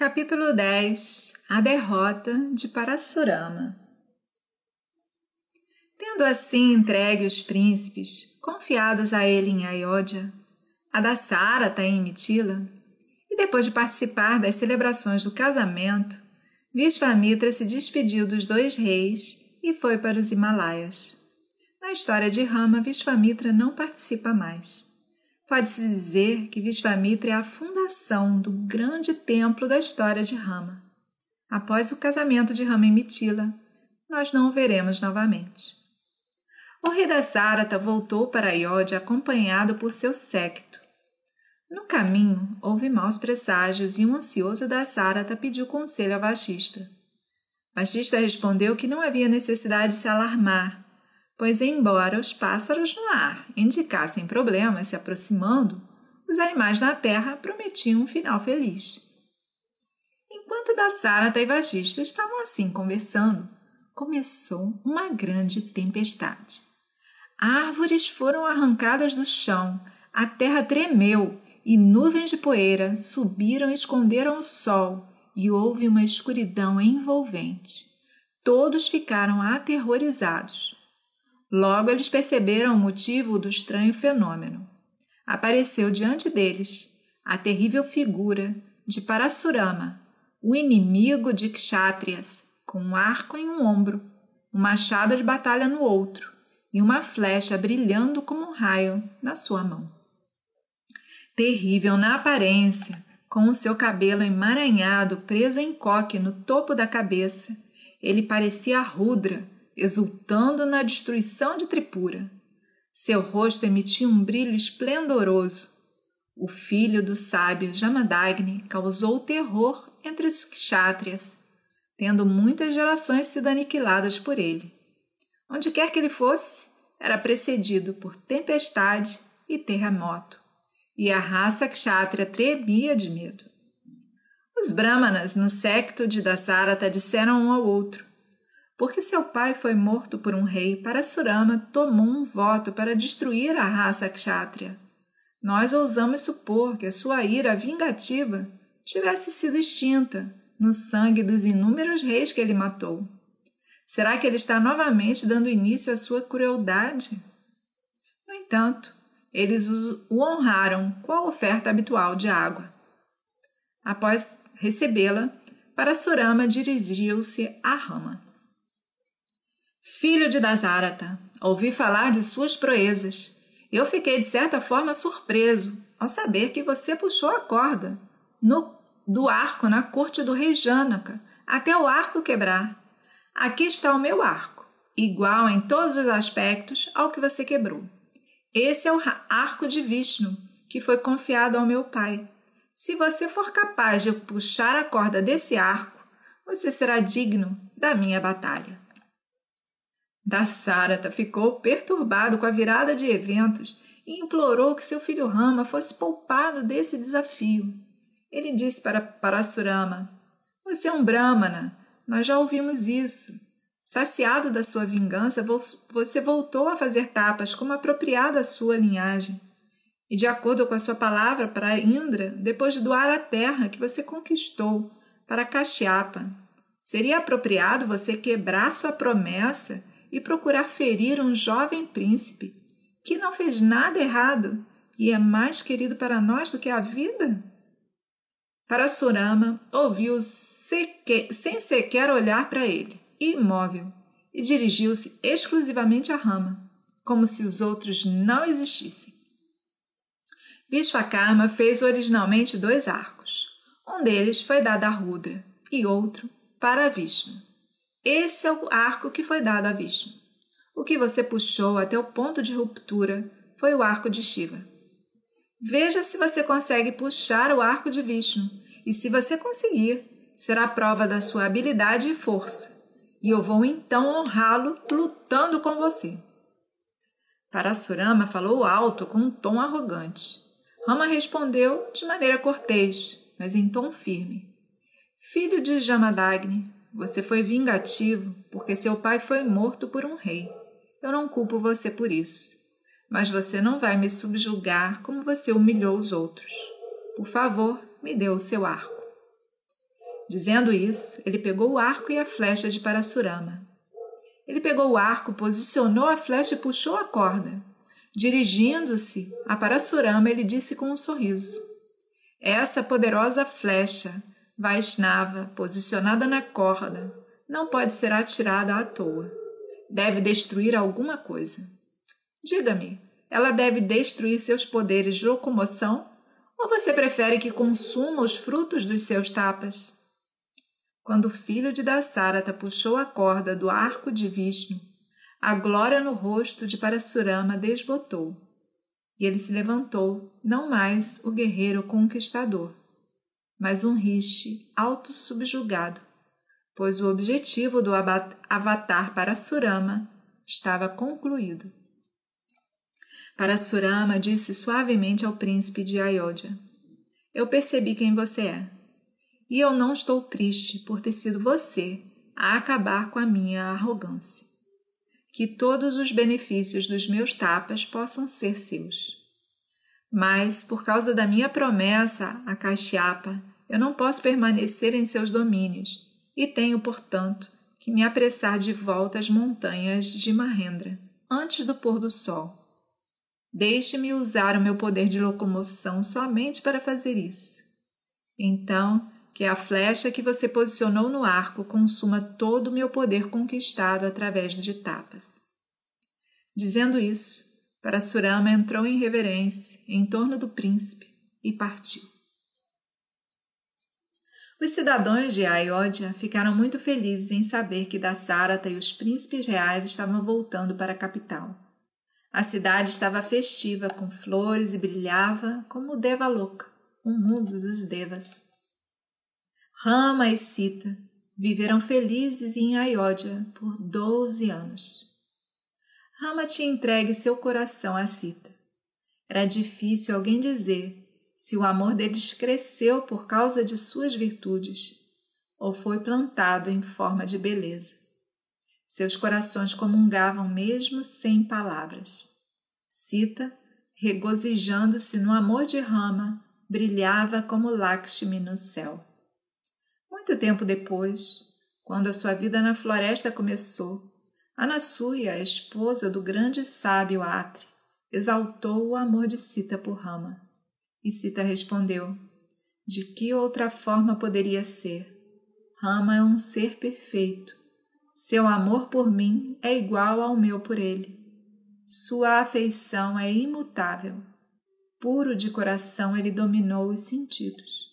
Capítulo 10 A derrota de Parasurama Tendo assim entregue os príncipes, confiados a ele em Ayodhya, a da Sarata em Mitila, e depois de participar das celebrações do casamento, Vishvamitra se despediu dos dois reis e foi para os Himalaias. Na história de Rama, Vishvamitra não participa mais. Pode-se dizer que Vishvamitra é a fundação do grande templo da história de Rama. Após o casamento de Rama e Mitila, nós não o veremos novamente. O rei da Sarata voltou para Ayodhya acompanhado por seu séquito. No caminho, houve maus presságios e um ansioso da Sarata pediu conselho a Vashista. Vashista respondeu que não havia necessidade de se alarmar, pois, embora os pássaros no ar indicassem problemas se aproximando, os animais na terra prometiam um final feliz. Enquanto Dassarata e Vagista estavam assim conversando, começou uma grande tempestade. Árvores foram arrancadas do chão, a terra tremeu e nuvens de poeira subiram e esconderam o sol, e houve uma escuridão envolvente. Todos ficaram aterrorizados. Logo eles perceberam o motivo do estranho fenômeno. Apareceu diante deles a terrível figura de Parasurama, o inimigo de Kshatriyas, com um arco em um ombro, um machado de batalha no outro e uma flecha brilhando como um raio na sua mão. Terrível na aparência, com o seu cabelo emaranhado preso em coque no topo da cabeça, ele parecia Rudra, exultando na destruição de Tripura. Seu rosto emitia um brilho esplendoroso. O filho do sábio Jamadagni causou terror entre os kshatriyas, tendo muitas gerações sido aniquiladas por ele. Onde quer que ele fosse, era precedido por tempestade e terremoto, e a raça kshatriya tremia de medo. Os brahmanas no secto de Dasarata disseram um ao outro: porque seu pai foi morto por um rei, Parasurama tomou um voto para destruir a raça kshatriya. Nós ousamos supor que a sua ira vingativa tivesse sido extinta no sangue dos inúmeros reis que ele matou. Será que ele está novamente dando início à sua crueldade? No entanto, eles o honraram com a oferta habitual de água. Após recebê-la, Parasurama dirigiu-se a Rama. Filho de Dasarata, ouvi falar de suas proezas. Eu fiquei de certa forma surpreso ao saber que você puxou a corda no, do arco na corte do rei Janaka até o arco quebrar. Aqui está o meu arco, igual em todos os aspectos ao que você quebrou. Esse é o arco de Vishnu, que foi confiado ao meu pai. Se você for capaz de puxar a corda desse arco, você será digno da minha batalha. Dassarata ficou perturbado com a virada de eventos e implorou que seu filho Rama fosse poupado desse desafio. Ele disse para Parasurama: Você é um Brahmana, nós já ouvimos isso. Saciado da sua vingança, você voltou a fazer tapas como apropriado à sua linhagem. E de acordo com a sua palavra para Indra, depois de doar a terra que você conquistou para Kashyapa, seria apropriado você quebrar sua promessa e procurar ferir um jovem príncipe que não fez nada errado e é mais querido para nós do que a vida? Parasurama ouviu sem sequer olhar para ele, imóvel, e dirigiu-se exclusivamente à rama, como se os outros não existissem. Vishvakarma fez originalmente dois arcos. Um deles foi dado a Rudra e outro para Vishnu. Esse é o arco que foi dado a Vishnu. O que você puxou até o ponto de ruptura foi o arco de Shiva. Veja se você consegue puxar o arco de Vishnu, e se você conseguir, será prova da sua habilidade e força, e eu vou então honrá-lo lutando com você. Parasurama falou alto com um tom arrogante. Rama respondeu de maneira cortês, mas em tom firme. Filho de Jamadagni, você foi vingativo porque seu pai foi morto por um rei. Eu não culpo você por isso. Mas você não vai me subjugar como você humilhou os outros. Por favor, me dê o seu arco. Dizendo isso, ele pegou o arco e a flecha de Parasurama. Ele pegou o arco, posicionou a flecha e puxou a corda. Dirigindo-se a Parasurama, ele disse com um sorriso: Essa poderosa flecha, Vaishnava, posicionada na corda, não pode ser atirada à toa. Deve destruir alguma coisa. Diga-me, ela deve destruir seus poderes de locomoção ou você prefere que consuma os frutos dos seus tapas? Quando o filho de Dasarata puxou a corda do arco de Vishnu, a glória no rosto de Parasurama desbotou, e ele se levantou, não mais o guerreiro conquistador, mas um rishi autossubjugado, pois o objetivo do avatar Parasurama estava concluído. Parasurama disse suavemente ao príncipe de Ayodhya: Eu percebi quem você é, e eu não estou triste por ter sido você a acabar com a minha arrogância. Que todos os benefícios dos meus tapas possam ser seus. Mas, por causa da minha promessa a Kashyapa, eu não posso permanecer em seus domínios e tenho, portanto, que me apressar de volta às montanhas de Mahendra antes do pôr do sol Deixe-me usar o meu poder de locomoção somente para fazer isso. Então, que a flecha que você posicionou no arco consuma todo o meu poder conquistado através de tapas. Dizendo isso, Parasurama entrou em reverência em torno do príncipe e partiu. Os cidadãos de Ayodhya ficaram muito felizes em saber que Dasarata e os príncipes reais estavam voltando para a capital. A cidade estava festiva com flores e brilhava como o Devaloka, o mundo dos Devas. Rama e Sita viveram felizes em Ayodhya por doze anos. Rama tinha entregue seu coração a Sita. Era difícil alguém dizer se o amor deles cresceu por causa de suas virtudes ou foi plantado em forma de beleza. Seus corações comungavam mesmo sem palavras. Sita, regozijando-se no amor de Rama, brilhava como Lakshmi no céu. Muito tempo depois, quando a sua vida na floresta começou, Anasuya, esposa do grande sábio Atri, exaltou o amor de Sita por Rama. E Sita respondeu: De que outra forma poderia ser? Rama é um ser perfeito seu amor por mim é igual ao meu por ele. Sua afeição é imutável. Puro de coração, ele dominou os sentidos.